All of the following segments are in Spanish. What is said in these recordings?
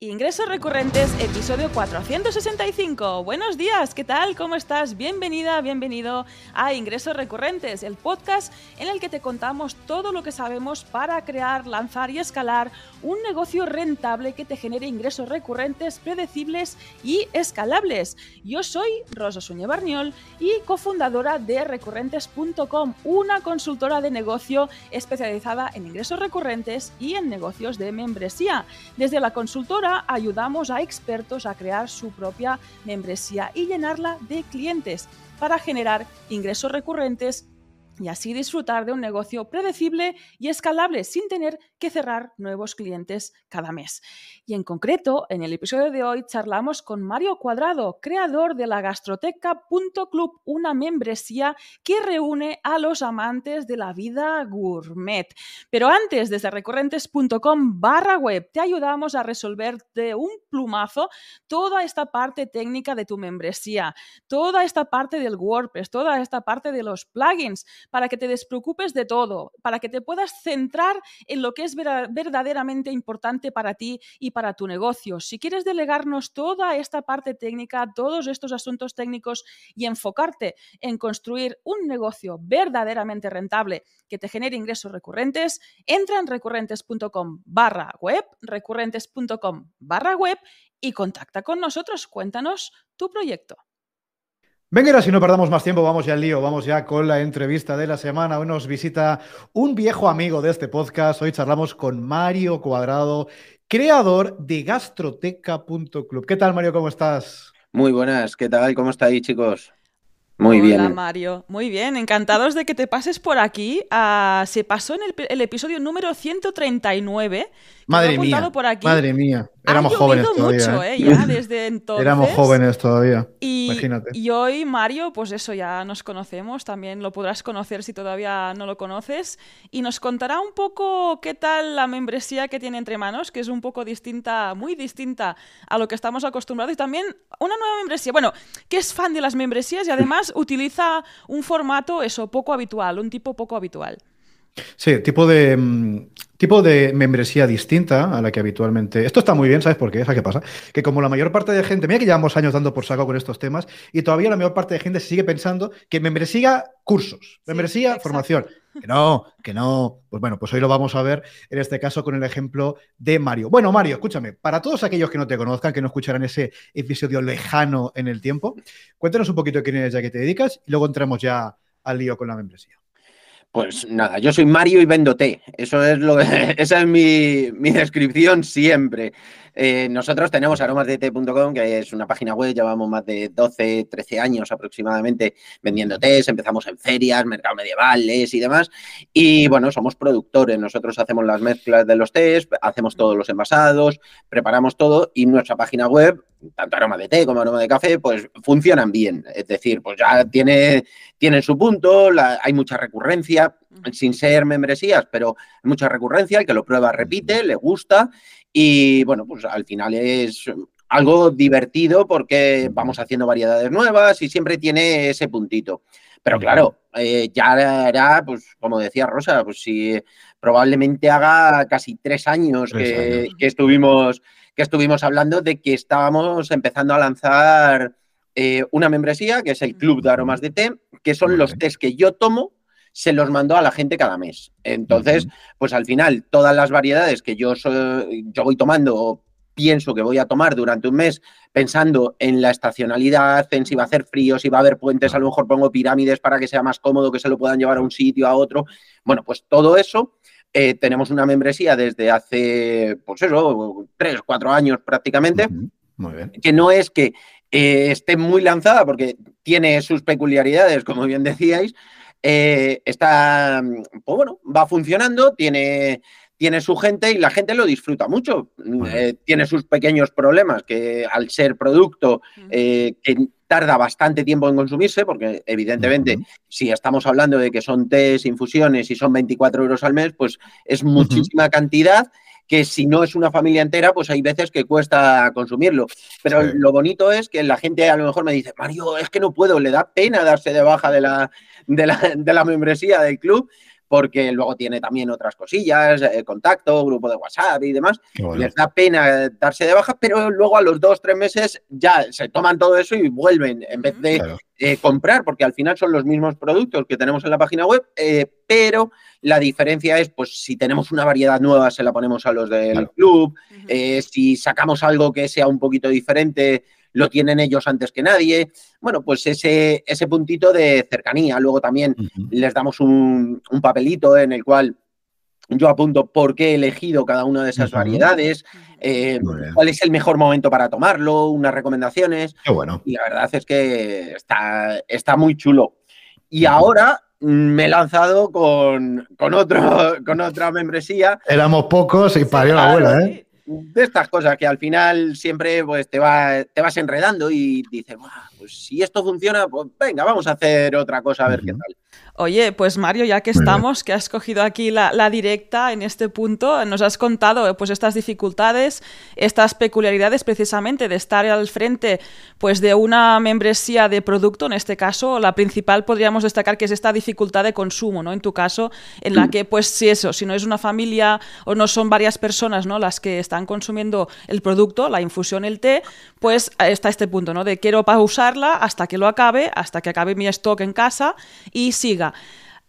Ingresos recurrentes, episodio 465. Buenos días, ¿qué tal? ¿Cómo estás? Bienvenida, bienvenido a Ingresos recurrentes, el podcast en el que te contamos todo lo que sabemos para crear, lanzar y escalar un negocio rentable que te genere ingresos recurrentes, predecibles y escalables. Yo soy Rosa Suñé Barniol y cofundadora de recurrentes.com, una consultora de negocio especializada en ingresos recurrentes y en negocios de membresía. Desde la consultora ayudamos a expertos a crear su propia membresía y llenarla de clientes para generar ingresos recurrentes y así disfrutar de un negocio predecible y escalable sin tener que cerrar nuevos clientes cada mes. Y en concreto, en el episodio de hoy charlamos con Mario Cuadrado, creador de la gastroteca.club, una membresía que reúne a los amantes de la vida gourmet. Pero antes, desde recurrentes.com barra web, te ayudamos a resolver de un plumazo toda esta parte técnica de tu membresía, toda esta parte del WordPress, toda esta parte de los plugins para que te despreocupes de todo, para que te puedas centrar en lo que es verdaderamente importante para ti y para tu negocio. Si quieres delegarnos toda esta parte técnica, todos estos asuntos técnicos y enfocarte en construir un negocio verdaderamente rentable que te genere ingresos recurrentes, entra en recurrentes.com barra web, recurrentes.com barra web y contacta con nosotros. Cuéntanos tu proyecto. Venga, si no perdamos más tiempo, vamos ya al lío, vamos ya con la entrevista de la semana. Hoy nos visita un viejo amigo de este podcast. Hoy charlamos con Mario Cuadrado, creador de gastroteca.club. ¿Qué tal, Mario? ¿Cómo estás? Muy buenas, ¿qué tal? ¿Cómo estáis, chicos? Muy bien. Hola, Mario. Muy bien, encantados de que te pases por aquí. Ah, se pasó en el, episodio número 139. Madre mía. Por aquí. Madre mía. Éramos jóvenes todavía. mucho, ¿eh? Ya desde entonces. Éramos jóvenes todavía. Y, Imagínate. Y hoy, Mario, pues eso ya nos conocemos. También lo podrás conocer si todavía no lo conoces. Y nos contará un poco qué tal la membresía que tiene entre manos, que es un poco distinta, muy distinta a lo que estamos acostumbrados. Y también una nueva membresía. Bueno, que es fan de las membresías y además utiliza un formato, eso, poco habitual, un tipo poco habitual. Sí, tipo de, mm, tipo de membresía distinta a la que habitualmente. Esto está muy bien, ¿sabes por qué? ¿Sabes qué pasa? Que como la mayor parte de gente, mira que llevamos años dando por saco con estos temas, y todavía la mayor parte de gente sigue pensando que membresía cursos, membresía formación. Que no, que no. Pues bueno, pues hoy lo vamos a ver en este caso con el ejemplo de Mario. Bueno, Mario, escúchame, para todos aquellos que no te conozcan, que no escucharán ese episodio lejano en el tiempo, cuéntanos un poquito quién eres ya que te dedicas y luego entramos ya al lío con la membresía. Pues nada, yo soy Mario y vendo té. Eso es lo, esa es mi, mi descripción siempre. Eh, nosotros tenemos aromasdete.com, que es una página web, llevamos más de 12, 13 años aproximadamente vendiendo tés, empezamos en ferias, mercado medievales y demás. Y bueno, somos productores, nosotros hacemos las mezclas de los tés, hacemos todos los envasados, preparamos todo y nuestra página web, tanto aroma de té como aroma de café, pues funcionan bien. Es decir, pues ya tiene, tienen su punto, hay mucha recurrencia, sin ser membresías, pero hay mucha recurrencia, el que lo prueba repite, le gusta y bueno, pues al final es algo divertido porque vamos haciendo variedades nuevas y siempre tiene ese puntito. Pero claro, eh, ya era, pues como decía Rosa, pues si probablemente haga casi tres años, que, estuvimos, que estuvimos hablando de que estábamos empezando a lanzar eh, una membresía, que es el Club de Aromas de Té, que son los tés que yo tomo se los mandó a la gente cada mes. Entonces, pues al final, todas las variedades que yo, yo voy tomando o pienso que voy a tomar durante un mes, pensando en la estacionalidad, en si va a hacer frío, si va a haber puentes, a lo mejor pongo pirámides para que sea más cómodo, que se lo puedan llevar a un sitio, a otro. Bueno, pues todo eso. Eh, tenemos una membresía desde hace, pues eso, tres, cuatro años prácticamente. Muy bien. Que no es que eh, esté muy lanzada, porque tiene sus peculiaridades, como bien decíais, eh, está, pues bueno, va funcionando, tiene, tiene su gente y la gente lo disfruta mucho. Eh, tiene sus pequeños problemas que al ser producto eh, que tarda bastante tiempo en consumirse, porque evidentemente si estamos hablando de que son test, infusiones y son 24 euros al mes, pues es muchísima cantidad que si no es una familia entera, pues hay veces que cuesta consumirlo. Pero lo bonito es que la gente a lo mejor me dice, Mario, es que no puedo, le da pena darse de baja de la, de la, membresía del club. Porque luego tiene también otras cosillas, eh, contacto, grupo de WhatsApp y demás. Les da pena darse de baja, pero luego a los dos, tres meses ya se toman todo eso y vuelven en vez de eh, comprar, porque al final son los mismos productos que tenemos en la página web, eh, pero la diferencia es, pues si tenemos una variedad nueva, se la ponemos a los del club, si sacamos algo que sea un poquito diferente, lo tienen ellos antes que nadie. Bueno, pues ese, ese puntito de cercanía. Luego también les damos un, papelito en el cual yo apunto por qué he elegido cada una de esas variedades, eh, cuál es el mejor momento para tomarlo, unas recomendaciones. Qué bueno. Y la verdad es que está, está muy chulo. Y ahora me he lanzado con, con, otro, con otra membresía. Éramos pocos y parió la abuela, ¿eh? De estas cosas que al final siempre pues, te, va, te vas enredando y dices, pues si esto funciona, pues venga, vamos a hacer otra cosa a ver qué tal. Oye, pues Mario, ya que estamos, que has cogido aquí la, directa en este punto, nos has contado pues estas dificultades, estas peculiaridades precisamente de estar al frente pues de una membresía de producto, en este caso, la principal podríamos destacar que es esta dificultad de consumo, ¿no? En tu caso, en la que pues si eso, si no es una familia o no son varias personas, ¿no? Las que están consumiendo el producto, la infusión, el té, pues está este punto, ¿no? De quiero hasta que lo acabe, hasta que acabe mi stock en casa y siga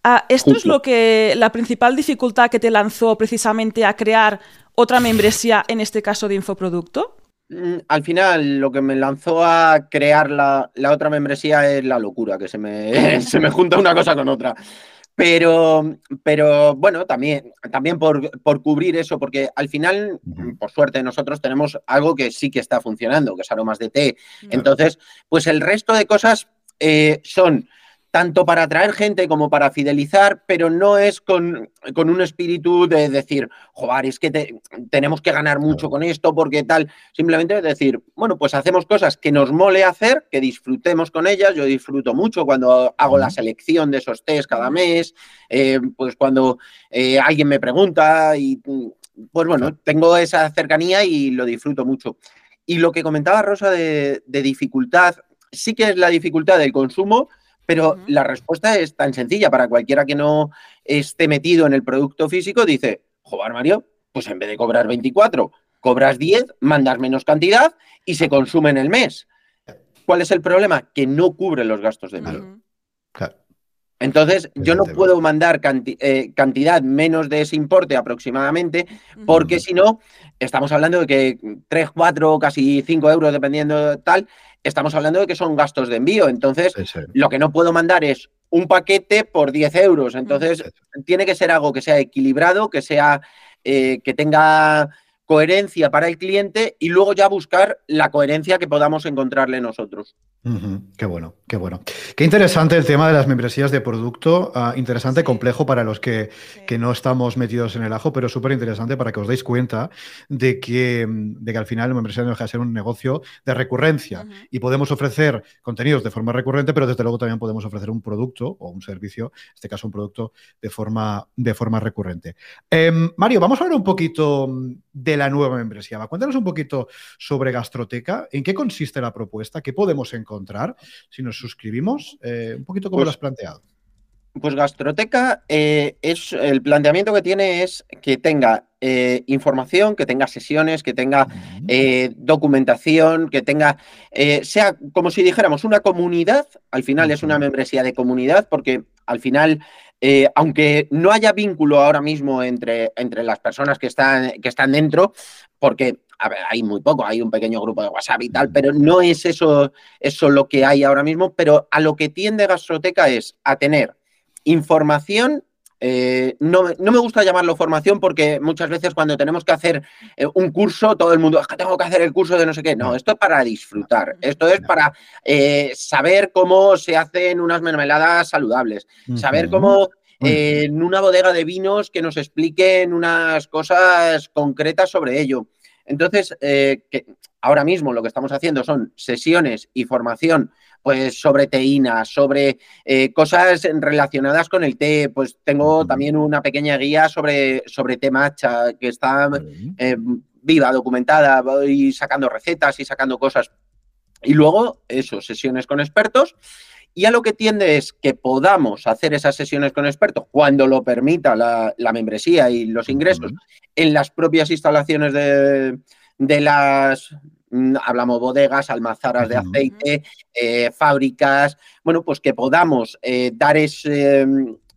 Ah, ¿Esto es lo que la principal dificultad que te lanzó precisamente a crear otra membresía, en este caso de infoproducto? Mm, al final, lo que me lanzó a crear la, otra membresía es la locura, que se me, se me junta una cosa con otra. Pero, pero bueno, también, también por, cubrir eso, porque al final, por suerte, nosotros tenemos algo que sí que está funcionando, que es aromas de té. Entonces, pues el resto de cosas eh, son tanto para atraer gente como para fidelizar, pero no es con, un espíritu de decir, joder, es que tenemos que ganar mucho con esto porque tal. Simplemente es decir, bueno, pues hacemos cosas que nos mole hacer, que disfrutemos con ellas. Yo disfruto mucho cuando hago la selección de esos test cada mes, eh, pues cuando eh, alguien me pregunta y pues bueno, tengo esa cercanía y lo disfruto mucho. Y lo que comentaba Rosa de dificultad, sí que es la dificultad del consumo, pero la respuesta es tan sencilla para cualquiera que no esté metido en el producto físico, dice, joder Mario, pues en vez de cobrar 24, cobras 10, mandas menos cantidad y se consume en el mes. ¿Cuál es el problema? Que no cubre los gastos de envío. Entonces, yo no puedo mandar eh, cantidad menos de ese importe aproximadamente, porque si no, estamos hablando de que 3, 4, casi 5 euros, dependiendo de tal, estamos hablando de que son gastos de envío. Entonces, lo que no puedo mandar es un paquete por 10 euros. Entonces, tiene que ser algo que sea equilibrado, que sea, eh, que tenga coherencia para el cliente y luego ya buscar la coherencia que podamos encontrarle nosotros. Qué bueno, qué bueno. Qué interesante el tema de las membresías de producto. Ah, interesante, complejo para los que, no estamos metidos en el ajo, pero súper interesante para que os deis cuenta de que, de que al final la membresía no deja de ser un negocio de recurrencia y podemos ofrecer contenidos de forma recurrente, pero desde luego también podemos ofrecer un producto o un servicio, en este caso un producto de forma, de forma recurrente. Em, Mario, vamos a hablar un poquito de la nueva membresía. Cuéntanos un poquito sobre Gastroteca, en qué consiste la propuesta, qué podemos encontrar si nos suscribimos? Eh, un poquito como pues lo has planteado. Pues Gastroteca eh, es el planteamiento que tiene es que tenga eh, información, que tenga sesiones, que tenga documentación, que tenga sea como si dijéramos una comunidad. Al final es una membresía de comunidad porque al final aunque no haya vínculo ahora mismo entre, entre las personas que están, que están dentro, porque a ver, hay muy poco, hay un pequeño grupo de WhatsApp y tal, pero no es eso, eso lo que hay ahora mismo, pero a lo que tiende Gastroteca es a tener información eh, no, me gusta llamarlo formación porque muchas veces cuando tenemos que hacer eh, un curso, todo el mundo, es que tengo que hacer el curso de no sé qué. No, esto es para disfrutar. Esto es para eh, saber cómo se hacen unas mermeladas saludables, saber cómo en una bodega de vinos que nos expliquen unas cosas concretas sobre ello. Entonces, que ahora mismo lo que estamos haciendo son sesiones y formación pues sobre teína, sobre eh, cosas relacionadas con el té. Pues tengo también una pequeña guía sobre, sobre té matcha que está eh, viva, documentada, voy sacando recetas y sacando cosas. Y luego, eso, sesiones con expertos. Y a lo que tiende es que podamos hacer esas sesiones con expertos cuando lo permita la, membresía y los ingresos en las propias instalaciones de, las, mm, hablamos bodegas, almazaras de aceite, eh, fábricas, bueno, pues que podamos eh, dar ese,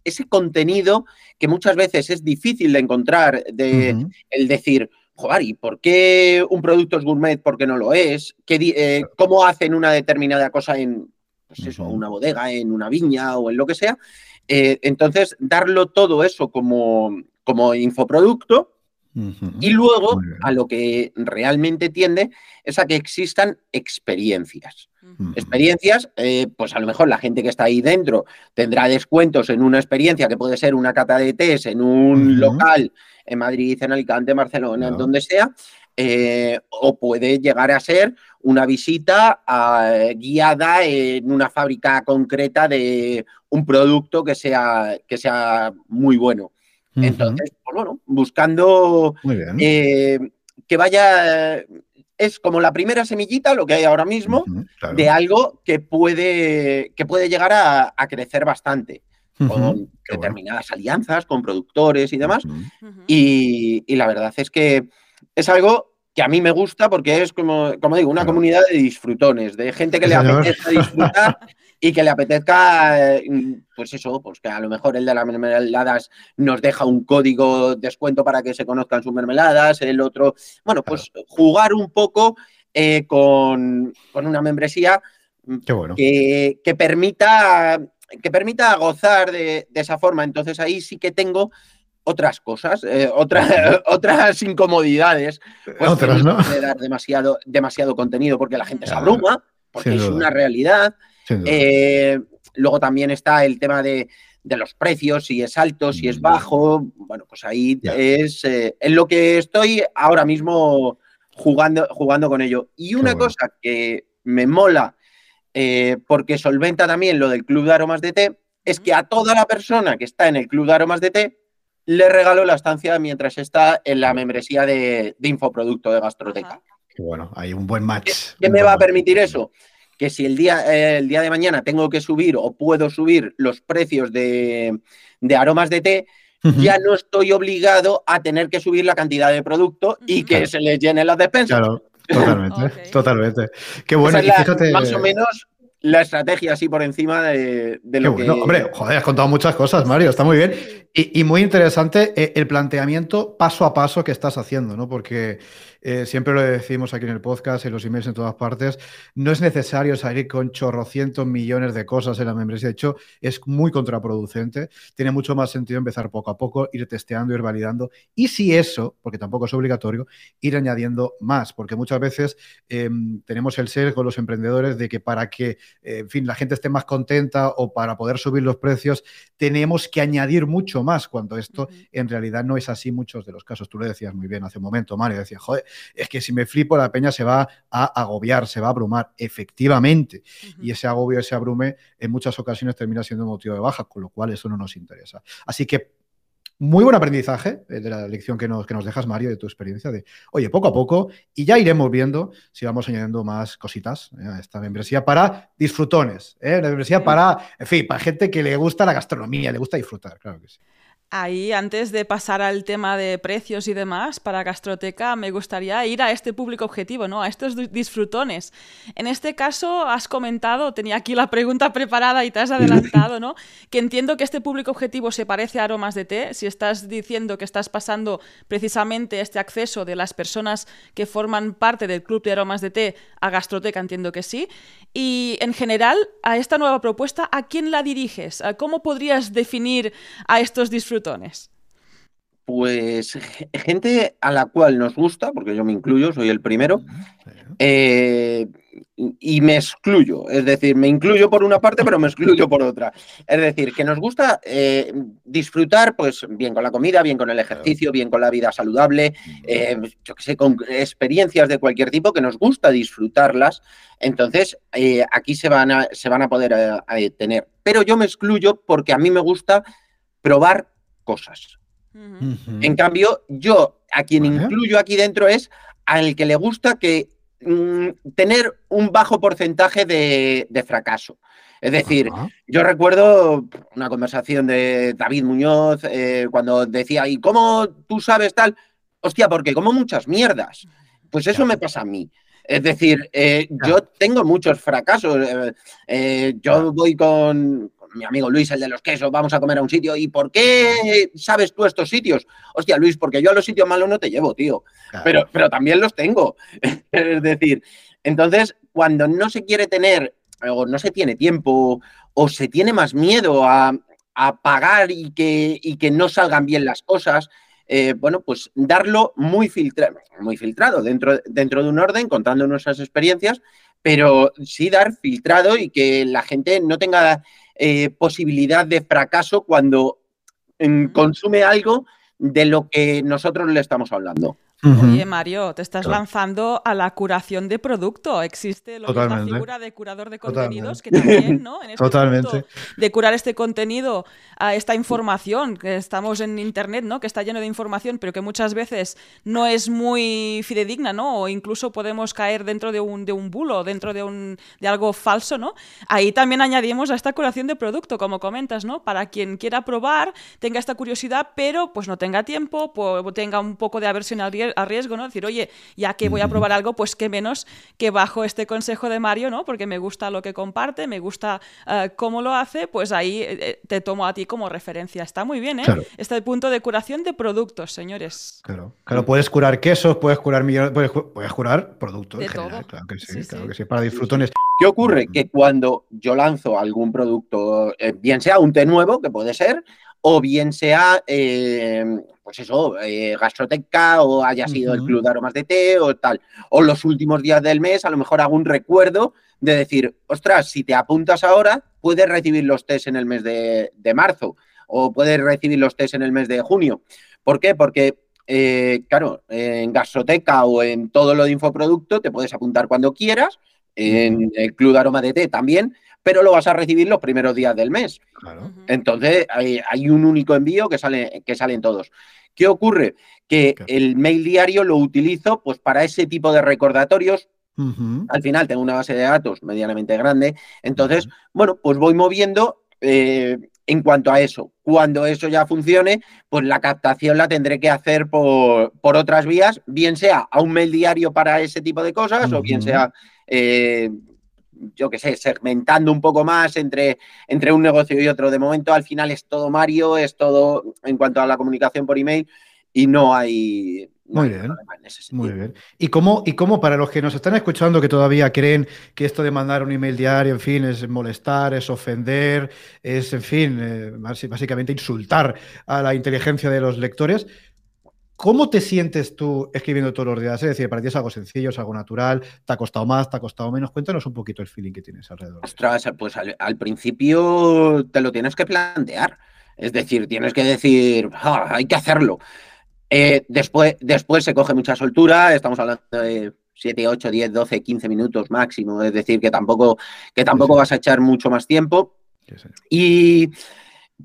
ese, contenido que muchas veces es difícil de encontrar, de el decir, joder, ¿y por qué un producto es gourmet? ¿Por qué no lo es? ¿Qué, eh, ¿Cómo hacen una determinada cosa en pues eso, una bodega, en una viña o en lo que sea? Entonces, darlo todo eso como, como infoproducto y luego a lo que realmente tiende es a que existan experiencias. Experiencias, eh, pues a lo mejor la gente que está ahí dentro tendrá descuentos en una experiencia que puede ser una cata de test en un local en Madrid, en Alicante, en Barcelona, en donde sea, eh, o puede llegar a ser una visita eh, guiada en una fábrica concreta de un producto que sea, que sea muy bueno. Entonces, pues bueno, buscando eh, que vaya, es como la primera semillita, lo que hay ahora mismo, de algo que puede, que puede llegar a crecer bastante con determinadas alianzas, con productores y demás. y, la verdad es que es algo que a mí me gusta porque es, como, como digo, una comunidad de disfrutones, de gente que le apetezca disfrutar y que le apetezca, mm, pues eso, pues que a lo mejor el de las mermeladas nos deja un código descuento para que se conozcan sus mermeladas, el otro, bueno, pues jugar un poco eh, con, una membresía mm, que, que, permita que permita gozar de, esa forma. Entonces ahí sí que tengo otras cosas, eh, otras incomodidades. Pues otras, ¿no? De dar demasiado, demasiado contenido porque la gente se abruma, porque es una realidad. Eh, luego también está el tema de, los precios, si es alto, si es mm. bajo. Bueno, pues ahí es eh, en lo que estoy ahora mismo jugando, jugando con ello. Y una cosa que me mola eh, porque solventa también lo del Club de Aromas de Té, es que a toda la persona que está en el Club de Aromas de Té le regalo la estancia mientras está en la membresía de, infoproducto de Gastroteca. Bueno, hay un buen match. ¿Qué, me va a permitir eso? Que si el día, eh, el día de mañana tengo que subir o puedo subir los precios de, aromas de té, ya no estoy obligado a tener que subir la cantidad de producto y que se les llene las despensas. Claro. Totalmente, totalmente. Qué bueno. Más o menos la estrategia así por encima de, lo que. Hombre, joder, has contado muchas cosas, Mario, está muy bien. Y, muy interesante eh, el planteamiento paso a paso que estás haciendo, ¿no? Porque eh, siempre lo decimos aquí en el podcast, en los emails en todas partes, no es necesario salir con chorrocientos millones de cosas en la membresía. De hecho, es muy contraproducente. Tiene mucho más sentido empezar poco a poco, ir testeando, ir validando. Y si eso, porque tampoco es obligatorio, ir añadiendo más, porque muchas veces em, tenemos el ser con los emprendedores de que para que, eh, en fin, la gente esté más contenta o para poder subir los precios, tenemos que añadir mucho más, cuando esto en realidad no es así muchos de los casos. Tú lo decías muy bien hace un momento, Mario, decías, joder, es que si me flipo la peña se va a agobiar, se va a abrumar, efectivamente. Y ese agobio, ese abrume, en muchas ocasiones termina siendo motivo de baja, con lo cual eso no nos interesa. Así que muy buen aprendizaje eh, de la lección que nos, que nos dejas, Mario, de tu experiencia de, oye, poco a poco, y ya iremos viendo si vamos añadiendo más cositas eh, a esta membresía para disfrutones, ¿eh? una membresía para, en fin, para gente que le gusta la gastronomía, le gusta disfrutar, claro que sí. Ahí, antes de pasar al tema de precios y demás, para Gastroteca me gustaría ir a este público objetivo, ¿no? A estos disfrutones. En este caso, has comentado, tenía aquí la pregunta preparada y te has adelantado, ¿no? Que entiendo que este público objetivo se parece a aromas de té. Si estás diciendo que estás pasando precisamente este acceso de las personas que forman parte del club de aromas de té a Gastroteca, entiendo que sí. Y en general, a esta nueva propuesta, ¿a quién la diriges? ¿Cómo podrías definir a estos disfrutones? Pues gente a la cual nos gusta, porque yo me incluyo, soy el primero, eh, y me excluyo, es decir, me incluyo por una parte, pero me excluyo por otra. Es decir, que nos gusta eh, disfrutar, pues bien con la comida, bien con el ejercicio, bien con la vida saludable, eh, yo qué sé, con experiencias de cualquier tipo que nos gusta disfrutarlas. Entonces, aquí se van a, se van a poder tener. Pero yo me excluyo porque a mí me gusta probar cosas. En cambio, yo a quien incluyo aquí dentro es al que le gusta que mm, tener un bajo porcentaje de, fracaso. Es decir, yo recuerdo una conversación de David Muñoz eh, cuando decía, ¿y cómo tú sabes tal? Hostia, porque como muchas mierdas. Pues eso me pasa a mí. Es decir, eh, yo tengo muchos fracasos. Eh, yo voy con, mi amigo Luis, el de los quesos, vamos a comer a un sitio. ¿Y por qué sabes tú estos sitios? Hostia, Luis, porque yo a los sitios malos no te llevo, tío. Pero, pero también los tengo. es decir, entonces, cuando no se quiere tener, o no se tiene tiempo, o se tiene más miedo a, pagar y que, y que no salgan bien las cosas, eh, bueno, pues darlo muy filtrado, muy filtrado dentro, dentro de un orden, contando nuestras experiencias, pero sí dar filtrado y que la gente no tenga eh, posibilidad de fracaso cuando mm, consume algo de lo que nosotros le estamos hablando. Oye, Mario, te estás lanzando a la curación de producto. Existe lo que es la figura de curador de contenidos, que también, ¿no? En este Totalmente. de curar este contenido, a esta información, que estamos en internet, ¿no? Que está lleno de información, pero que muchas veces no es muy fidedigna, ¿no? O incluso podemos caer dentro de un, de un bulo, dentro de, un, de algo falso, ¿no? Ahí también añadimos a esta curación de producto, como comentas, ¿no? Para quien quiera probar, tenga esta curiosidad, pero pues no tenga tiempo, tenga un poco de aversión al riesgo a riesgo, ¿no? Decir, oye, ya que voy a probar algo, pues qué menos que bajo este consejo de Mario, ¿no? Porque me gusta lo que comparte, me gusta eh, cómo lo hace, pues ahí eh, eh, te tomo a ti como referencia. Está muy bien, ¿eh? Este punto de curación de productos, señores. Claro, claro, puedes curar quesos, puedes curar millones, puedes, curar productos de todo. claro que sí, claro que sí, para disfrutones. ¿Qué ocurre? Que cuando yo lanzo algún producto, bien sea un té nuevo, que puede ser, o bien sea, eh, pues eso, eh, gastroteca o haya sido el club de aromas de té o tal. O los últimos días del mes, a lo mejor hago un recuerdo de decir, ostras, si te apuntas ahora, puedes recibir los test en el mes de, marzo o puedes recibir los test en el mes de junio. ¿Por qué? Porque, eh, claro, en gastroteca o en todo lo de infoproducto te puedes apuntar cuando quieras, en el club de aroma de té también, pero lo vas a recibir los primeros días del mes. Entonces, hay, un único envío que sale, que salen todos. ¿Qué ocurre? Que el mail diario lo utilizo pues, para ese tipo de recordatorios. Al final tengo una base de datos medianamente grande. Entonces, bueno, pues voy moviendo eh, en cuanto a eso. Cuando eso ya funcione, pues la captación la tendré que hacer por, otras vías, bien sea a un mail diario para ese tipo de cosas, o bien sea eh, yo qué sé, segmentando un poco más entre, entre un negocio y otro. De momento, al final es todo Mario, es todo en cuanto a la comunicación por email y no hay... muy bien, muy bien. ¿Y cómo, ¿Y cómo para los que nos están escuchando que todavía creen que esto de mandar un email diario, en fin, es molestar, es ofender, es, en fin, eh, básicamente insultar a la inteligencia de los lectores, ¿Cómo te sientes tú escribiendo todos los días? Es decir, para ti es algo sencillo, es algo natural, te ha costado más, te ha costado menos. Cuéntanos un poquito el feeling que tienes alrededor. Ostras, pues al, principio te lo tienes que plantear. Es decir, tienes que decir, ah, hay que hacerlo. Eh, después, después se coge mucha soltura, estamos hablando de 7, 8, 10, 12, 15 minutos máximo. Es decir, que tampoco, que tampoco vas a echar mucho más tiempo. y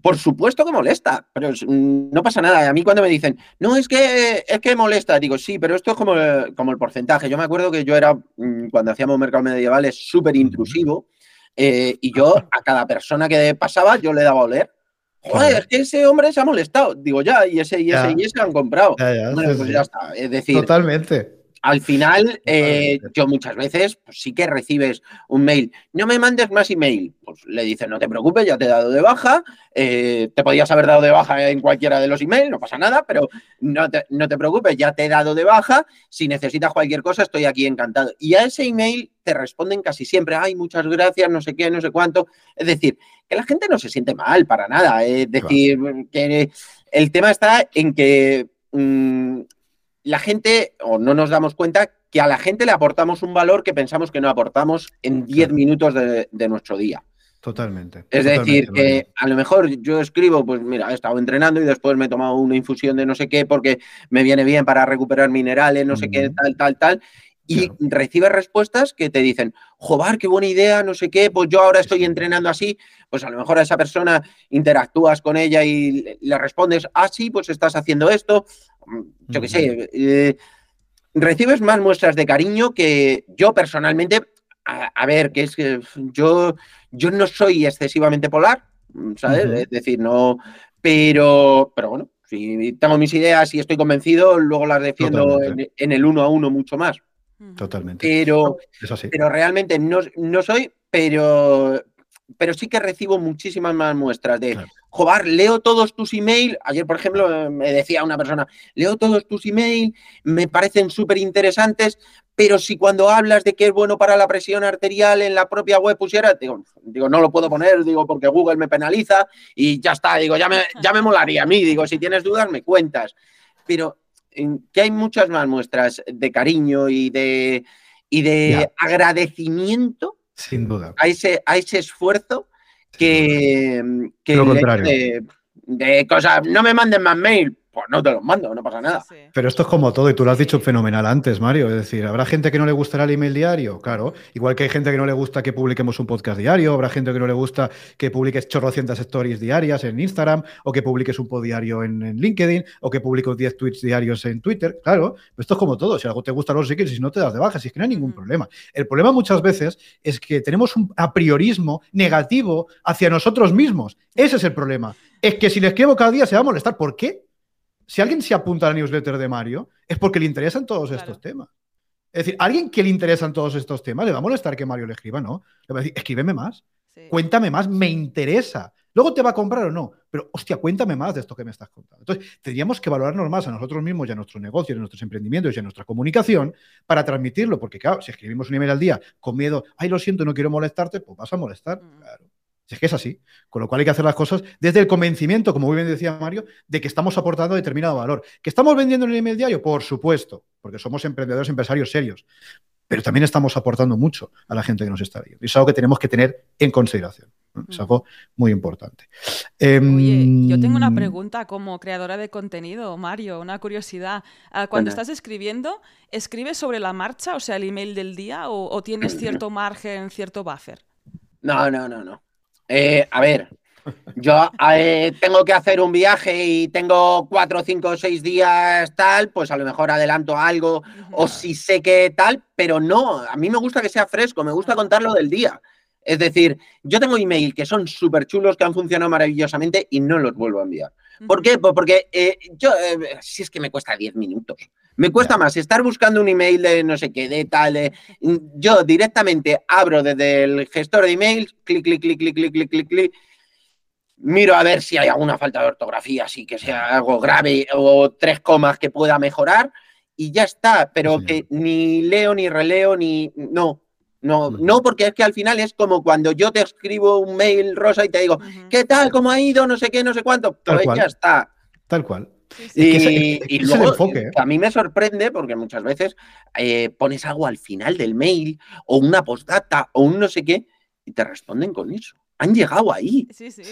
por supuesto que molesta, pero mm, no pasa nada. A mí cuando me dicen, no, es que es que molesta, digo, sí, pero esto es como, como el porcentaje. Yo me acuerdo que yo era, mm, cuando hacíamos mercado medieval, es súper intrusivo. Eh, y yo a cada persona que pasaba, yo le daba a oler. Joder, es que ese hombre se ha molestado. Digo, ya, y ese y ese y ese han comprado. pues ya está. Es decir, totalmente. Al final, eh, yo muchas veces pues sí que recibes un mail, no me mandes más email. Pues le dices, no te preocupes, ya te he dado de baja, eh, te podías haber dado de baja en cualquiera de los emails, no pasa nada, pero no te, no te preocupes, ya te he dado de baja, si necesitas cualquier cosa, estoy aquí encantado. Y a ese email te responden casi siempre, ay, muchas gracias, no sé qué, no sé cuánto. Es decir, que la gente no se siente mal para nada. Es decir, que el tema está en que... Mm, la gente, o no nos damos cuenta, que a la gente le aportamos un valor que pensamos que no aportamos en 10 minutos de, nuestro día. Totalmente. Es decir, que a lo mejor yo escribo, pues mira, he estado entrenando y después me he tomado una infusión de no sé qué porque me viene bien para recuperar minerales, no sé qué, tal, tal, tal. Y recibes respuestas que te dicen, joder, qué buena idea, no sé qué, pues yo ahora estoy entrenando así, pues a lo mejor a esa persona interactúas con ella y le respondes, ah, sí, pues estás haciendo esto, yo qué sé, eh, recibes más muestras de cariño que yo personalmente. A, ver, que es que yo, yo no soy excesivamente polar, ¿sabes? Es decir, no. Pero, pero bueno, si tengo mis ideas y estoy convencido, luego las defiendo en, el uno a uno mucho más. Totalmente. Pero, pero realmente no, no soy, pero, pero sí que recibo muchísimas más muestras de, Jobar, leo todos tus emails. Ayer, por ejemplo, me decía una persona, leo todos tus emails, me parecen súper interesantes, pero si cuando hablas de que es bueno para la presión arterial en la propia web pusiera, digo, digo no lo puedo poner, digo, porque Google me penaliza y ya está, digo, ya me, ya me molaría a mí, digo, si tienes dudas me cuentas. Pero que hay muchas más muestras de cariño y de, y de agradecimiento sin duda. A ese, a ese esfuerzo que, que Lo contrario. De, de, cosas, no me manden más mail, pues no te los mando, no pasa nada. Pero esto es como todo, y tú lo has dicho fenomenal antes, Mario. Es decir, ¿habrá gente que no le gustará el email diario? Claro. Igual que hay gente que no le gusta que publiquemos un podcast diario, habrá gente que no le gusta que publiques chorrocientas stories diarias en Instagram, o que publiques un pod diario en, LinkedIn, o que publiques 10 tweets diarios en Twitter. Claro, esto es como todo. Si algo te gusta, lo sigues, y si no te das de baja, si es que no hay ningún problema. El problema muchas veces es que tenemos un apriorismo negativo hacia nosotros mismos. Ese es el problema. Es que si le escribo cada día se va a molestar. ¿Por qué? Si alguien se apunta a la newsletter de Mario, es porque le interesan todos estos temas. Es decir, alguien que le interesan todos estos temas, le va a molestar que Mario le escriba, ¿no? Le va a decir, escríbeme más, cuéntame más, me interesa. Luego te va a comprar o no, pero hostia, cuéntame más de esto que me estás contando. Entonces, tendríamos que valorarnos más a nosotros mismos y a nuestros negocios, a nuestros emprendimientos y a nuestra comunicación para transmitirlo, porque claro, si escribimos un email al día con miedo, ay, lo siento, no quiero molestarte, pues vas a molestar. Mm. Claro. Es que es así. Con lo cual hay que hacer las cosas desde el convencimiento, como muy bien decía Mario, de que estamos aportando determinado valor. ¿Que estamos vendiendo en el email diario? Por supuesto, porque somos emprendedores, empresarios serios. Pero también estamos aportando mucho a la gente que nos está viendo. Y es algo que tenemos que tener en consideración. Es algo muy importante. Oye, yo tengo una em, pregunta como creadora de contenido, Mario, una curiosidad. Ah, cuando estás escribiendo, ¿escribes sobre la marcha, o sea, el email del día, o tienes cierto margen, cierto buffer? No, no, no, no. Eh, a ver, yo eh, tengo que hacer un viaje y tengo cuatro, cinco, seis días tal, pues a lo mejor adelanto algo o si sé que tal, pero no, a mí me gusta que sea fresco, me gusta contarlo del día. Es decir, yo tengo email que son súper chulos, que han funcionado maravillosamente y no los vuelvo a enviar. ¿Por qué? Pues porque eh, yo, si es que me cuesta 10 minutos. Me cuesta más estar buscando un email de no sé qué, de tal. yo directamente abro desde el gestor de email, clic, clic, clic, clic, clic, clic, clic, clic. Miro a ver si hay alguna falta de ortografía, así que sea algo grave o tres comas que pueda mejorar y ya está. Pero que ni leo, ni releo, ni. No, no, no, porque es que al final es como cuando yo te escribo un mail rosa y te digo, ¿qué tal? ¿Cómo ha ido? No sé qué, no sé cuánto. Pues ya está. Tal cual. Y, luego, ¿eh? a mí me sorprende porque muchas veces eh, pones algo al final del mail o una postdata o un no sé qué y te responden con eso. Han llegado ahí. Sí, sí.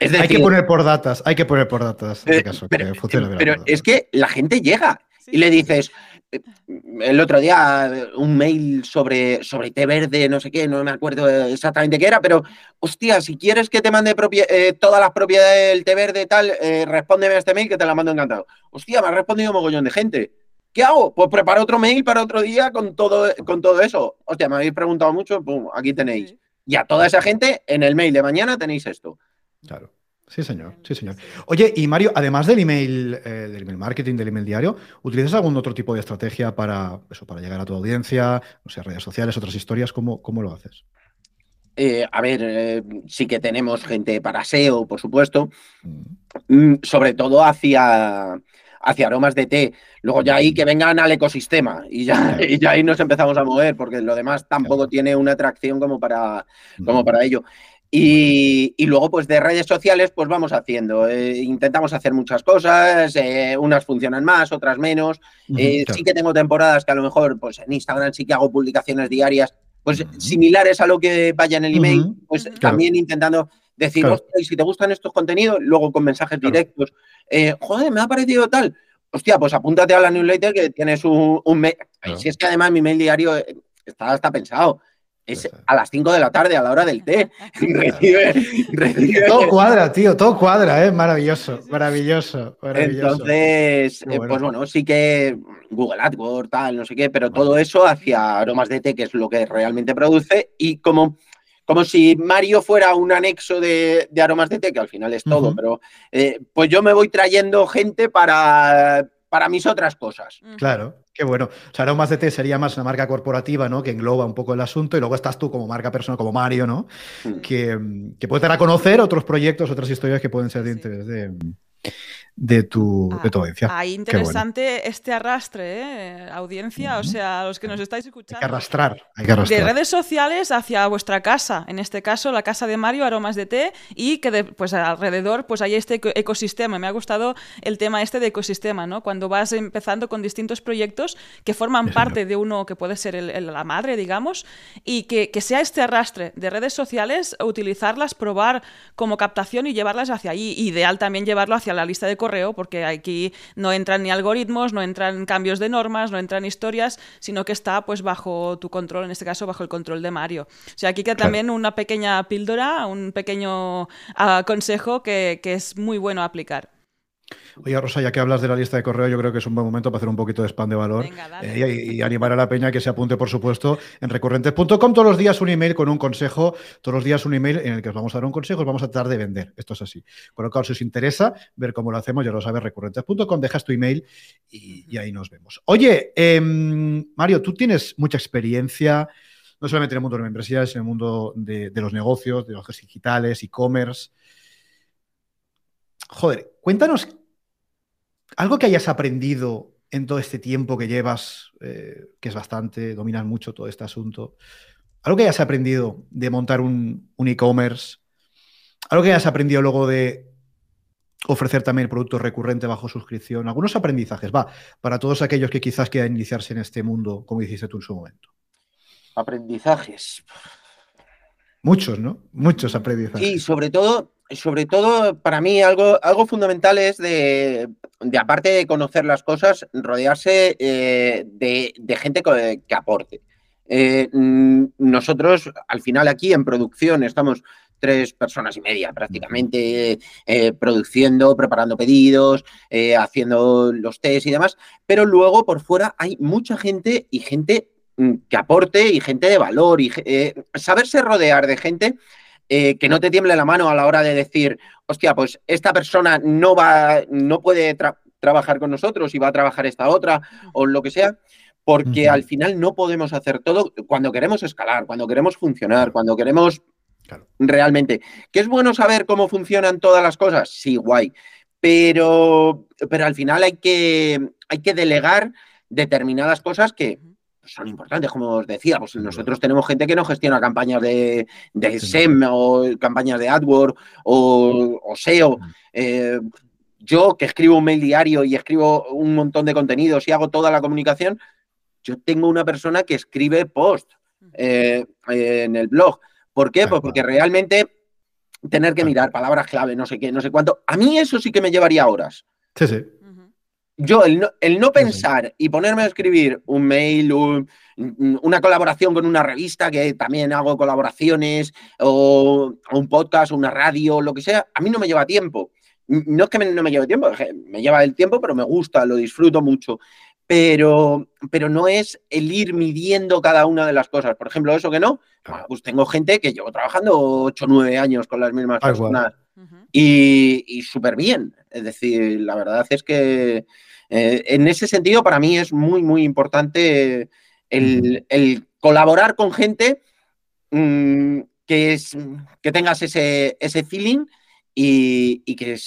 hay que poner por datas, hay que poner por datas. En este caso, pero, pero es que la gente llega y le dices, el otro día un mail sobre, sobre té verde, no sé qué, no me acuerdo exactamente qué era, pero hostia, si quieres que te mande eh, todas las propiedades del té verde tal, eh, respóndeme a este mail que te la mando encantado. Hostia, me ha respondido un mogollón de gente. ¿Qué hago? Pues preparo otro mail para otro día con todo, con todo eso. Hostia, me habéis preguntado mucho, pum, aquí tenéis. Y a toda esa gente, en el mail de mañana tenéis esto. Claro. Sí, señor. Sí, señor. Oye, y Mario, además del email, eh, del email marketing, del email diario, ¿utilizas algún otro tipo de estrategia para eso, para llegar a tu audiencia? No sé, redes sociales, otras historias, ¿cómo, cómo lo haces? Eh, a ver, eh, sí que tenemos gente para SEO, por supuesto, mm. Mm, sobre todo hacia, hacia aromas de té. Luego ya ahí que vengan al ecosistema y ya, y ya ahí nos empezamos a mover, porque lo demás tampoco tiene una atracción como para, como para ello. Y, luego, pues de redes sociales, pues vamos haciendo. Eh, intentamos hacer muchas cosas, eh, unas funcionan más, otras menos. Eh, sí que tengo temporadas que a lo mejor, pues en Instagram sí que hago publicaciones diarias, pues similares a lo que vaya en el email, pues también intentando decir, hostia, y si te gustan estos contenidos, luego con mensajes directos, joder, me ha parecido tal. Hostia, pues apúntate a la newsletter que tienes un, un mail. Si es que además mi mail diario está, está pensado es a las 5 de la tarde, a la hora del té. recibe, Todo cuadra, tío, todo cuadra, ¿eh? Maravilloso, maravilloso, Entonces, eh, pues bueno, sí que Google AdWords, tal, no sé qué, pero todo eso hacia aromas de té, que es lo que realmente produce, y como como si Mario fuera un anexo de, aromas de té, que al final es todo, pero eh, pues yo me voy trayendo gente para, para mis otras cosas. Claro, qué bueno. O sea, de Té sería más una marca corporativa, ¿no? Que engloba un poco el asunto y luego estás tú como marca personal, como Mario, ¿no? Mm. Que, que puede dar a conocer otros proyectos, otras historias que pueden ser de interés de, de tu, de audiencia. Ahí interesante este arrastre, ¿eh? audiencia, o sea, los que nos estáis escuchando. Hay que arrastrar, hay que arrastrar. De redes sociales hacia vuestra casa, en este caso la casa de Mario, Aromas de Té, y que pues alrededor pues hay este ecosistema. Me ha gustado el tema este de ecosistema, ¿no? Cuando vas empezando con distintos proyectos que forman parte de uno que puede ser la madre, digamos, y que, que, sea este arrastre de redes sociales, utilizarlas, probar como captación y llevarlas hacia allí. Ideal también llevarlo hacia la lista de correo, porque aquí no entran ni algoritmos, no entran cambios de normas, no entran historias, sino que está pues bajo tu control, en este caso bajo el control de Mario. O sea, aquí queda también una pequeña píldora, un pequeño ah, consejo que, que es muy bueno aplicar. Oye, Rosa, ya que hablas de la lista de correo, yo creo que es un buen momento para hacer un poquito de spam de valor eh, y, animar a la peña que se apunte, por supuesto, en recurrentes.com. Todos los días un email con un consejo, todos los días un email en el que os vamos a dar un consejo, os vamos a tratar de vender. Esto es así. Con lo cual, si os interesa ver cómo lo hacemos, ya lo sabes, recurrentes.com, dejas tu email y, ahí nos vemos. Oye, em, Mario, tú tienes mucha experiencia, no solamente en el mundo de las membresías, en el mundo de, de los negocios, de los digitales, e-commerce. Joder, cuéntanos algo que hayas aprendido en todo este tiempo que llevas, eh, que es bastante, dominas mucho todo este asunto, algo que hayas aprendido de montar un, e-commerce, algo que hayas aprendido luego de ofrecer también productos recurrentes bajo suscripción, algunos aprendizajes, va, para todos aquellos que quizás quieran iniciarse en este mundo, como dijiste tú en su momento. Aprendizajes. Muchos, ¿no? Muchos aprendizajes. Y sobre todo, sobre todo, para mí algo, algo fundamental es de, aparte de conocer las cosas, rodearse eh, de, gente que, aporte. Eh, mm, nosotros, al final, aquí en producción, estamos tres personas y media prácticamente, eh, produciendo, preparando pedidos, haciendo los test y demás, pero luego por fuera hay mucha gente y gente mm, que aporte y gente de valor y saberse rodear de gente eh, que no te tiemble la mano a la hora de decir, hostia, pues esta persona no va, no puede trabajar con nosotros y va a trabajar esta otra o lo que sea, porque al final no podemos hacer todo cuando queremos escalar, cuando queremos funcionar, cuando queremos realmente. ¿Que es bueno saber cómo funcionan todas las cosas? Sí, guay. Pero, pero al final hay que, hay que delegar determinadas cosas que, son importantes, como os decía, pues nosotros tenemos gente que no gestiona campañas de, SEM o campañas de AdWords o, SEO. Eh, yo que escribo un mail diario y escribo un montón de contenidos y hago toda la comunicación, yo tengo una persona que escribe post eh, en el blog. ¿Por qué? Pues porque realmente tener que mirar palabras clave, no sé qué, no sé cuánto, a mí eso sí que me llevaría horas. Sí, sí yo el no, pensar y ponerme a escribir un mail, una colaboración con una revista, que también hago colaboraciones, o, un podcast, o una radio, lo que sea, a mí no me lleva tiempo. No es que no me lleve tiempo, me lleva el tiempo, pero me gusta, lo disfruto mucho. Pero, pero no es el ir midiendo cada una de las cosas. Por ejemplo, eso que no, pues tengo gente que llevo trabajando 8 o 9 años con las mismas personas y, y súper bien. Es decir, la verdad es que eh, en ese sentido, para mí es muy, muy importante el, colaborar con gente mm, que, es, que tengas ese, ese feeling y, que,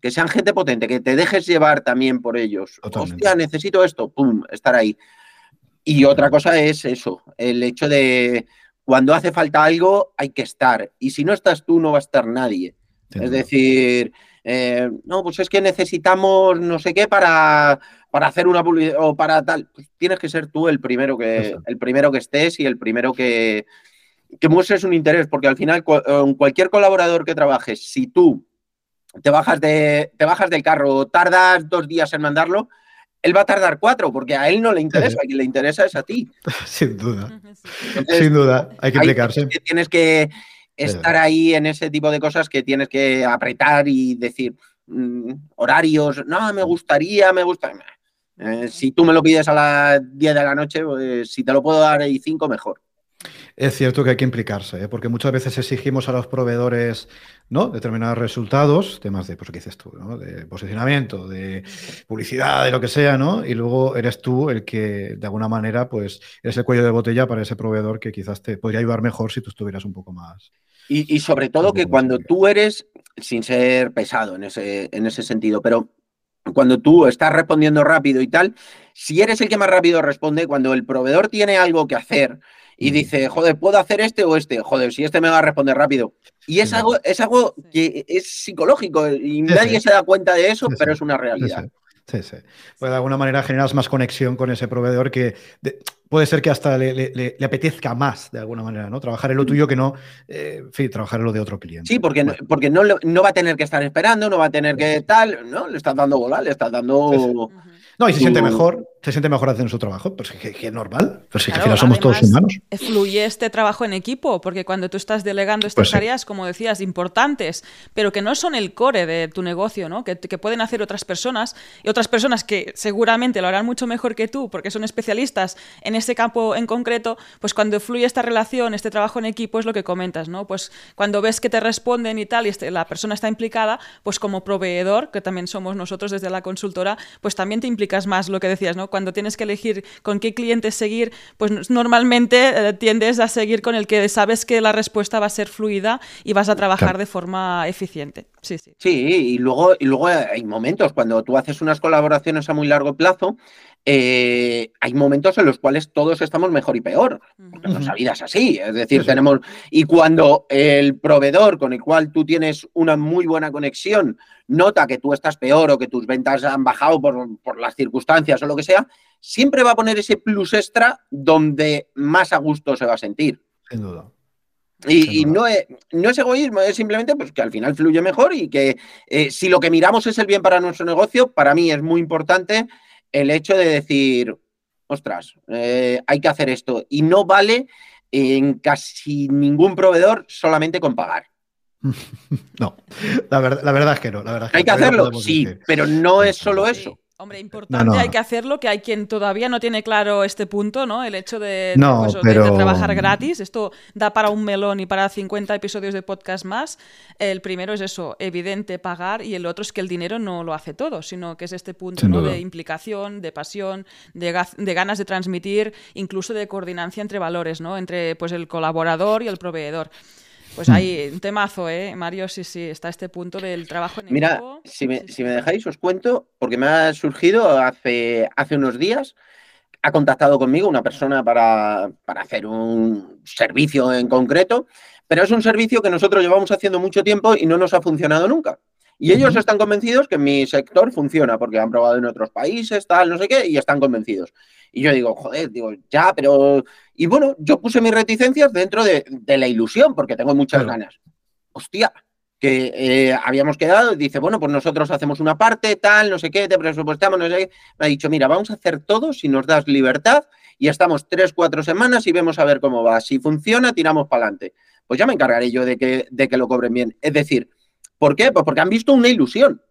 que, sean gente potente, que te dejes llevar también por ellos. Hostia, necesito esto, pum, estar ahí. Y otra cosa es eso, el hecho de cuando hace falta algo hay que estar. Y si no estás tú, no va a estar nadie. Es decir, eh, no, pues es que necesitamos no sé qué para, para hacer una publicidad o para tal. Pues tienes que ser tú el primero que, el primero que estés y el primero que, que muestres un interés, porque al final cualquier colaborador que trabajes, si tú te bajas, de, te bajas del carro, tardas dos días en mandarlo, él va a tardar cuatro, porque a él no le interesa, a quien le interesa es a ti. Sin duda. Sin duda, hay que implicarse. tienes que estar ahí en ese tipo de cosas que tienes que apretar y decir mm, horarios, no, me gustaría, me gusta. Eh, si tú me lo pides a las 10 de la noche, pues, si te lo puedo dar ahí 5, mejor. Es cierto que hay que implicarse, ¿eh? porque muchas veces exigimos a los proveedores ¿no? determinados resultados, temas de, pues, ¿qué dices tú? De posicionamiento, de publicidad, de lo que sea, ¿no? Y luego eres tú el que, de alguna manera, pues eres el cuello de botella para ese proveedor que quizás te podría ayudar mejor si tú estuvieras un poco más. Y, sobre todo que cuando tú eres, sin ser pesado en ese, en ese sentido, pero cuando tú estás respondiendo rápido y tal, si eres el que más rápido responde, cuando el proveedor tiene algo que hacer, y dice, joder, ¿puedo hacer este o este? Joder, si este me va a responder rápido. Y es algo, es algo que es psicológico y nadie se da cuenta de eso, pero es una realidad. Sí, sí. Pues de alguna manera generas más conexión con ese proveedor que puede ser que hasta le, apetezca más, de alguna manera, ¿no? Trabajar en lo tuyo que no, eh, en fin, trabajar en lo de otro cliente. Sí, porque, no, porque no, no va a tener que estar esperando, no va a tener que tal, ¿no? Le estás dando bola, le estás dando... No, y se siente mejor, se siente mejor haciendo su trabajo, pues que, es normal, pues que al final somos todos humanos. Fluye este trabajo en equipo, porque cuando tú estás delegando estas pues tareas, como decías, importantes, pero que no son el core de tu negocio, ¿no? Que, que, pueden hacer otras personas, y otras personas que seguramente lo harán mucho mejor que tú, porque son especialistas en ese campo en concreto, pues cuando fluye esta relación, este trabajo en equipo, es lo que comentas, ¿no? Pues cuando ves que te responden y tal, y este, la persona está implicada, pues como proveedor, que también somos nosotros desde la consultora, pues también te implica más lo que decías, ¿no? Cuando tienes que elegir con qué clientes seguir, pues normalmente eh, tiendes a seguir con el que sabes que la respuesta va a ser fluida y vas a trabajar de forma eficiente. Sí, sí. Sí, y luego, y luego hay momentos cuando tú haces unas colaboraciones a muy largo plazo eh, hay momentos en los cuales todos estamos mejor y peor, porque nuestra vida es así, es decir, tenemos, y cuando el proveedor con el cual tú tienes una muy buena conexión nota que tú estás peor o que tus ventas han bajado por, las circunstancias o lo que sea, siempre va a poner ese plus extra donde más a gusto se va a sentir. Sin duda. Y, no, es, no, es, egoísmo, es simplemente pues, que al final fluye mejor y que eh, si lo que miramos es el bien para nuestro negocio, para mí es muy importante el hecho de decir, ostras, eh, hay que hacer esto. Y no vale en casi ningún proveedor solamente con pagar. no, la, la, verdad es que no. La verdad hay que, hacerlo, sí, pero no es solo eso. Hombre, importante, hay que hacerlo, que hay quien todavía no tiene claro este punto, ¿no? El hecho de, pues, trabajar gratis. Esto da para un melón y para 50 episodios de podcast más. El primero es eso, evidente, pagar, y el otro es que el dinero no lo hace todo, sino que es este punto de implicación, de pasión, de, de, ganas de transmitir, incluso de coordinancia entre valores, ¿no? Entre pues, el colaborador y el proveedor. Pues hay un temazo, ¿eh? Mario, sí, sí, está este punto del trabajo en Mira, equipo. Mira, si, me, si me dejáis os cuento, porque me ha surgido hace, hace unos días, ha contactado conmigo una persona para, para hacer un servicio en concreto, pero es un servicio que nosotros llevamos haciendo mucho tiempo y no nos ha funcionado nunca. Y ellos están convencidos que mi sector funciona, porque han probado en otros países, tal, no sé qué, y están convencidos. Y yo digo, joder, digo, ya, pero... Y bueno, yo puse mis reticencias dentro de, la ilusión, porque tengo muchas ganas. Hostia, que eh, habíamos quedado, dice, bueno, pues nosotros hacemos una parte, tal, no sé qué, te presupuestamos, no sé qué. Me ha dicho, mira, vamos a hacer todo si nos das libertad y estamos tres, cuatro semanas y vemos a ver cómo va. Si funciona, tiramos para adelante. Pues ya me encargaré yo de que, de que lo cobren bien. Es decir, ¿Por qué? Pues porque han visto una ilusión.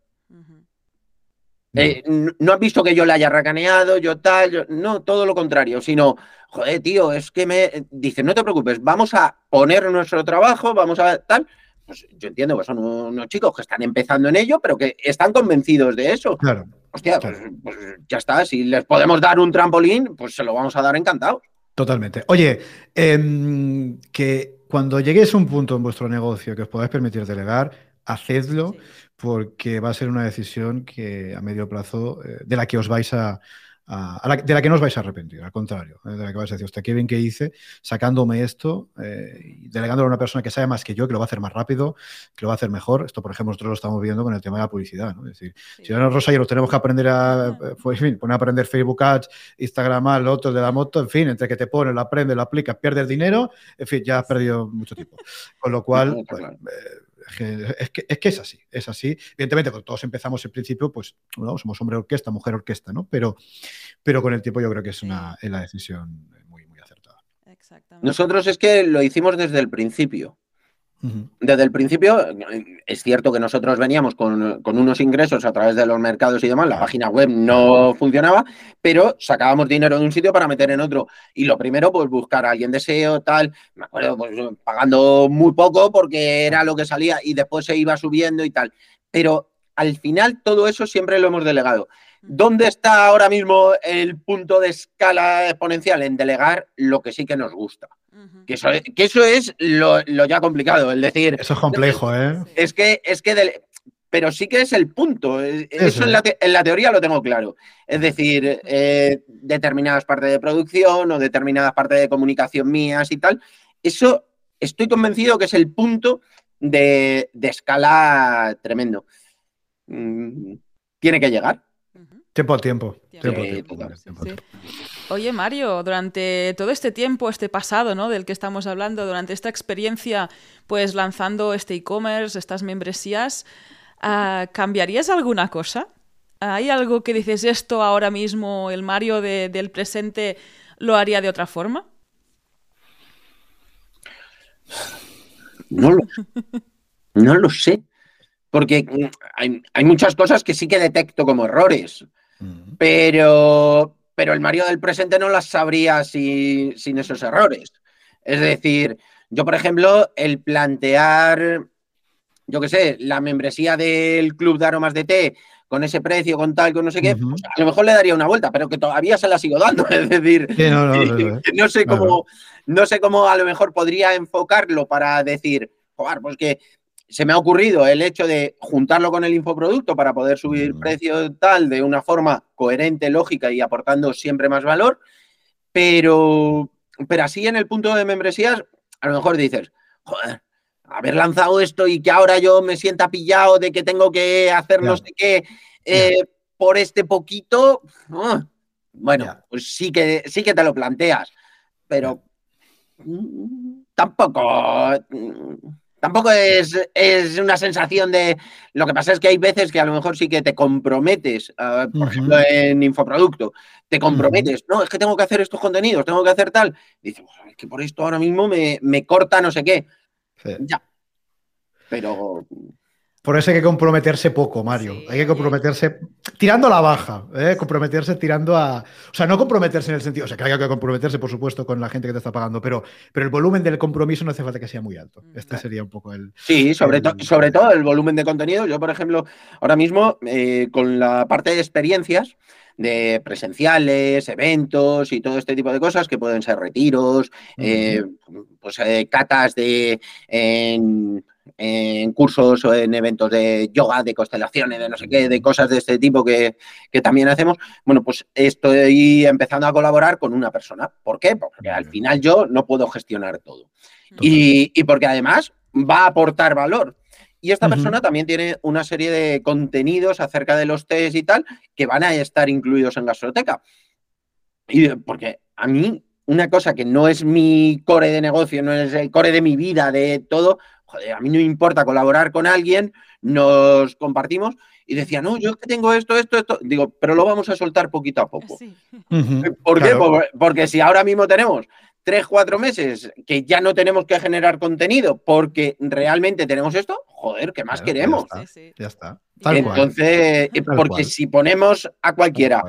Eh, no han visto que yo le haya racaneado, yo tal, no, todo lo contrario, sino, joder, tío, es que me. Dice, no te preocupes, vamos a poner nuestro trabajo, vamos a tal. Pues yo entiendo que son unos chicos que están empezando en ello, pero que están convencidos de eso. Claro. Hostia, pues, pues, ya está, si les podemos dar un trampolín, pues se lo vamos a dar encantados. Totalmente. Oye, em, que cuando lleguéis a un punto en vuestro negocio que os podáis permitir delegar, hacedlo porque va a ser una decisión que a medio plazo eh, de la que os vais a, de la que no os vais a arrepentir, al contrario, eh, de la que vais a decir, hostia, qué bien que hice sacándome esto eh, y delegándolo a una persona que sabe más que yo, que lo va a hacer más rápido, que lo va a hacer mejor. Esto, por ejemplo, nosotros lo estamos viendo con el tema de la publicidad. ¿no? Es decir, si ahora Rosa y los tenemos que aprender a, pues, fin, poner a aprender Facebook Ads, Instagram Ads, lo otro de la moto, en fin, entre que te pones, lo aprendes, lo aplicas, pierdes dinero, en fin, ya has perdido mucho tiempo. Con lo cual, pues, Es que, es que es así, es así. Evidentemente, cuando todos empezamos en principio, pues ¿no? somos hombre orquesta, mujer orquesta, ¿no? Pero, pero con el tiempo yo creo que es, una, es la decisión muy, muy acertada. Exactamente. Nosotros es que lo hicimos desde el principio. Desde el principio, es cierto que nosotros veníamos con, unos ingresos a través de los mercados y demás, la página web no funcionaba, pero sacábamos dinero de un sitio para meter en otro. Y lo primero, pues buscar a alguien de SEO, tal, me acuerdo, pues pagando muy poco porque era lo que salía y después se iba subiendo y tal. Pero al final todo eso siempre lo hemos delegado. ¿Dónde está ahora mismo el punto de escala exponencial? En delegar lo que sí que nos gusta. que, eso, es lo, ya complicado, es decir... Eso es complejo, ¿eh? Es que, es que pero sí que es el punto. Eso, en, la teoría lo tengo claro. Es decir, eh, determinadas partes de producción o determinadas partes de comunicación mías y tal. Eso estoy convencido que es el punto de, escala tremendo. Mm, tiene que llegar. Tiempo al tiempo. Oye, Mario, durante todo este tiempo, este pasado, ¿no? Del que estamos hablando, durante esta experiencia, pues lanzando este e-commerce, estas membresías, ah, ¿cambiarías alguna cosa? ¿Hay algo que dices esto ahora mismo, el Mario del presente lo haría de otra forma? No lo, no lo sé. Porque hay, hay muchas cosas que sí que detecto como errores. Pero, pero el Mario del presente no las sabría sin, esos errores. Es decir, yo, por ejemplo, el plantear, yo qué sé, la membresía del club de aromas de té con ese precio, con tal, con no sé qué, pues, a lo mejor le daría una vuelta, pero que todavía se la sigo dando. Es decir, no, sé cómo, no sé cómo a lo mejor podría enfocarlo para decir, joder, pues que se me ha ocurrido el hecho de juntarlo con el infoproducto para poder subir mm. precio tal de una forma coherente, lógica y aportando siempre más valor, pero, pero así en el punto de membresías, a lo mejor dices, joder, haber lanzado esto y que ahora yo me sienta pillado de que tengo que hacer no sé qué eh, por este poquito, ah, bueno, pues sí que, sí que te lo planteas, pero mm, tampoco Tampoco es, una sensación de. Lo que pasa es que hay veces que a lo mejor sí que te comprometes, ah, por ejemplo, en infoproducto, te comprometes, no, es que tengo que hacer estos contenidos, tengo que hacer tal. dices, es que por esto ahora mismo me, corta no sé qué. Ya. Pero por eso hay que comprometerse poco, Mario. hay que comprometerse tirando a la baja, ¿eh? comprometerse tirando a... O sea, no comprometerse en el sentido, o sea, que hay que comprometerse, por supuesto, con la gente que te está pagando, pero, pero el volumen del compromiso no hace falta que sea muy alto. Mm. Este sería un poco el... Sí, sobre, sobre todo el volumen de contenido. Yo, por ejemplo, ahora mismo, eh, con la parte de experiencias, de presenciales, eventos y todo este tipo de cosas que pueden ser retiros, eh, pues catas de en cursos o en eventos de yoga, de constelaciones, de no sé qué, de cosas de este tipo que, también hacemos, bueno, pues estoy empezando a colaborar con una persona. ¿Por qué? Porque al final yo no puedo gestionar todo. Y, porque además va a aportar valor. Y esta persona también tiene una serie de contenidos acerca de los test y tal que van a estar incluidos en Gastroteca. Y porque a mí una cosa que no es mi core de negocio, no es el core de mi vida, de todo, joder, a mí no me importa colaborar con alguien, nos compartimos y decía, no, yo es que tengo esto, esto, esto. Digo, pero lo vamos a soltar poquito a poco. ¿Por qué? Porque si ahora mismo tenemos tres, cuatro meses que ya no tenemos que generar contenido porque realmente tenemos esto, joder, ¿qué más queremos? Ya está. Entonces, porque si ponemos a cualquiera,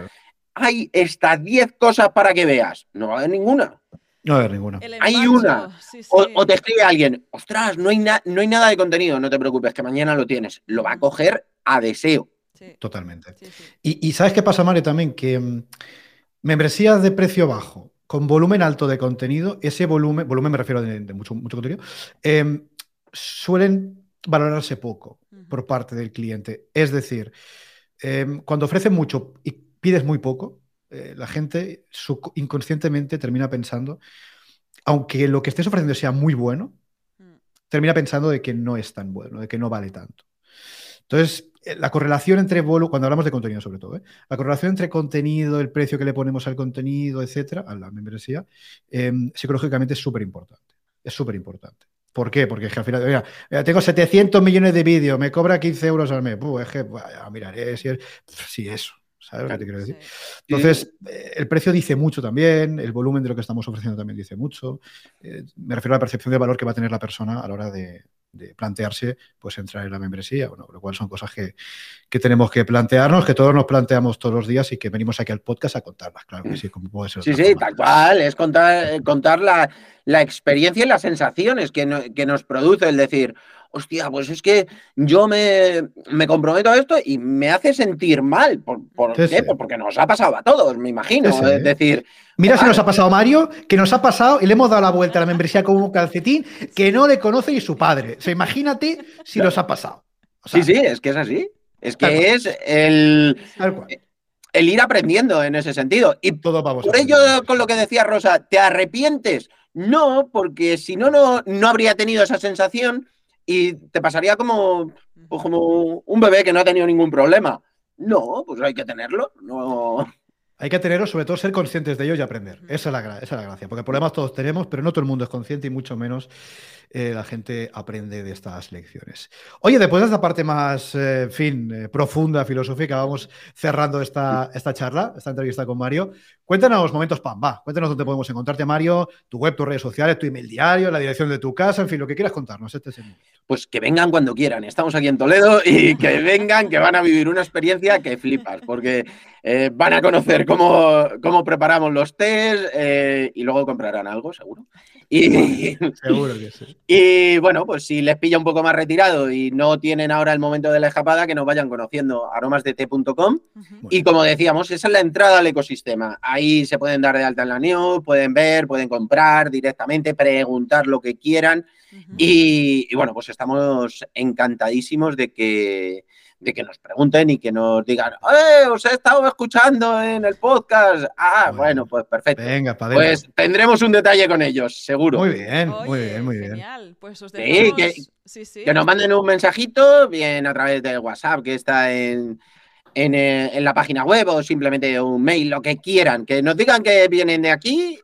hay estas 10 cosas para que veas, no va a haber ninguna. No hay ninguna. Hay una. O, te escribe alguien, ostras, no hay, no hay nada de contenido, no te preocupes, que mañana lo tienes. Lo va a coger a deseo. Totalmente. Y, ¿sabes qué pasa, Mario? También que mm, membresías de precio bajo, con volumen alto de contenido, ese volumen, volumen me refiero de, mucho, mucho contenido, em, suelen valorarse poco por parte del cliente. Es decir, em, cuando ofrecen mucho y pides muy poco, eh, la gente inconscientemente termina pensando, aunque lo que estés ofreciendo sea muy bueno, mm. termina pensando de que no es tan bueno, de que no vale tanto. Entonces, eh, la correlación entre volumen, cuando hablamos de contenido sobre todo, ¿eh? la correlación entre contenido, el precio que le ponemos al contenido, etcétera, a la membresía, em, psicológicamente es súper importante. Es súper importante. ¿Por qué? Porque es que al final, mira, tengo 700 millones de vídeos, me cobra 15 euros al mes. Puh, es que, si es. Sí, eso. ¿Sabes lo que te quiero decir? Entonces, eh, el precio dice mucho también, el volumen de lo que estamos ofreciendo también dice mucho. Eh, me refiero a la percepción de valor que va a tener la persona a la hora de, plantearse pues entrar en la membresía, bueno, lo cual son cosas que, tenemos que plantearnos, que todos nos planteamos todos los días y que venimos aquí al podcast a contarlas, claro que sí, como puede ser. Sí, sí, tal cual, es contar, eh, contar la, experiencia y las sensaciones que, que nos produce el decir, hostia, pues es que yo me, comprometo a esto y me hace sentir mal. ¿Por, qué? Pues porque nos ha pasado a todos, me imagino. Es decir. Mira si nos ha pasado Mario, que nos ha pasado y le hemos dado la vuelta a la membresía como un calcetín que no le conoce ni su padre. O sea, imagínate si nos ha pasado. sí, sí, es que es así. Es que es el, el ir aprendiendo en ese sentido. Y Todo por ello, con lo que decía Rosa, ¿te arrepientes? No, porque si no, no, no habría tenido esa sensación y te pasaría como, pues como un bebé que no ha tenido ningún problema. No, pues hay que tenerlo. No. Hay que tenerlo, sobre todo ser conscientes de ello y aprender. Esa es, la, esa es la gracia. Porque problemas todos tenemos, pero no todo el mundo es consciente y mucho menos eh, la gente aprende de estas lecciones. Oye, después de esta parte más, eh, fin, eh, profunda, filosófica, vamos cerrando esta, esta charla, esta entrevista con Mario. Cuéntanos los momentos PAM, va. Cuéntanos dónde podemos encontrarte, Mario, tu web, tus redes sociales, tu email diario, la dirección de tu casa, en fin, lo que quieras contarnos. Este es el Pues que vengan cuando quieran. Estamos aquí en Toledo y que vengan, que van a vivir una experiencia que flipas, porque van a conocer cómo, cómo preparamos los test y luego comprarán algo, seguro. Y, Seguro que sí. Y bueno, pues si les pilla un poco más retirado y no tienen ahora el momento de la escapada, que nos vayan conociendo aromasdt.com. Y como decíamos, esa es la entrada al ecosistema. Ahí se pueden dar de alta en la news, pueden ver, pueden comprar directamente, preguntar lo que quieran. y, bueno, pues estamos encantadísimos de que, de que nos pregunten y que nos digan, ¡eh! Os he estado escuchando en el podcast. Ah, bueno, pues perfecto. Venga, Pues tendremos un detalle con ellos, seguro. Muy bien, muy bien, muy bien. Genial. Pues os sí, que, sí, sí. que nos manden un mensajito, bien a través del WhatsApp que está en, en, eh, en, la página web o simplemente un mail, lo que quieran. Que nos digan que vienen de aquí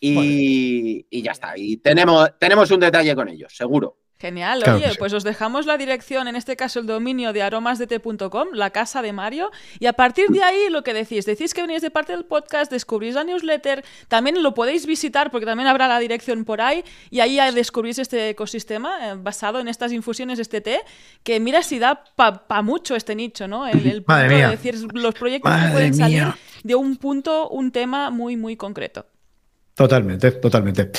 y, y ya está. Y tenemos, tenemos un detalle con ellos, seguro. Genial, oye, pues os dejamos la dirección, en este caso el dominio de aromasdt.com, la casa de Mario, y a partir de ahí lo que decís, decís que venís de parte del podcast, descubrís la newsletter, también lo podéis visitar porque también habrá la dirección por ahí, y ahí descubrís este ecosistema eh, basado en estas infusiones, este té, que mira si da para mucho este nicho, ¿no? El, punto de decir, los proyectos que pueden salir de un punto, un tema muy, muy concreto. Totalmente, totalmente.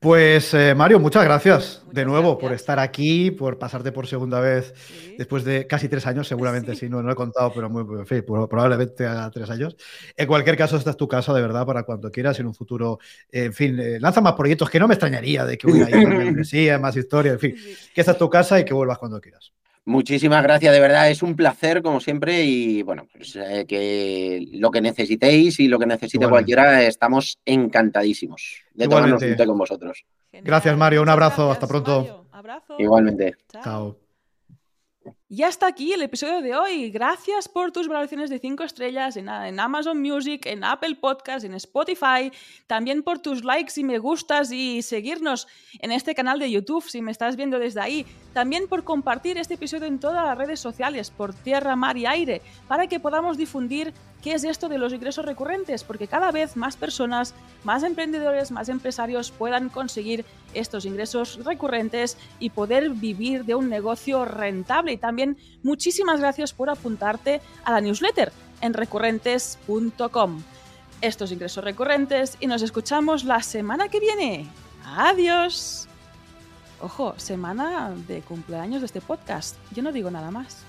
Pues eh, Mario, muchas gracias de nuevo por estar aquí, por pasarte por segunda vez después de casi tres años, seguramente, sí, no, no he contado, pero muy, probablemente a tres años. En cualquier caso, esta es tu casa, de verdad, para cuando quieras, en un futuro, en fin, eh, lanza más proyectos que no me extrañaría de que hubiera ahí más historia, en fin, que esta es tu casa y que vuelvas cuando quieras. Muchísimas gracias, de verdad, es un placer como siempre y bueno, pues eh, que lo que necesitéis y lo que necesite cualquiera, estamos encantadísimos de tomarnos un con vosotros. Gracias Mario, un abrazo, hasta pronto. Igualmente. Chao. Y hasta aquí el episodio de hoy. Gracias por tus valoraciones de 5 estrellas en, Amazon Music, en Apple Podcasts, en Spotify. También por tus likes y me gustas y seguirnos en este canal de YouTube si me estás viendo desde ahí. También por compartir este episodio en todas las redes sociales, por tierra, mar y aire, para que podamos difundir qué es esto de los ingresos recurrentes, porque cada vez más personas, más emprendedores, más empresarios puedan conseguir estos ingresos recurrentes y poder vivir de un negocio rentable. Y también muchísimas gracias por apuntarte a la newsletter en recurrentes.com. Estos ingresos recurrentes y nos escuchamos la semana que viene. Adiós. Ojo, semana de cumpleaños de este podcast. Yo no digo nada más.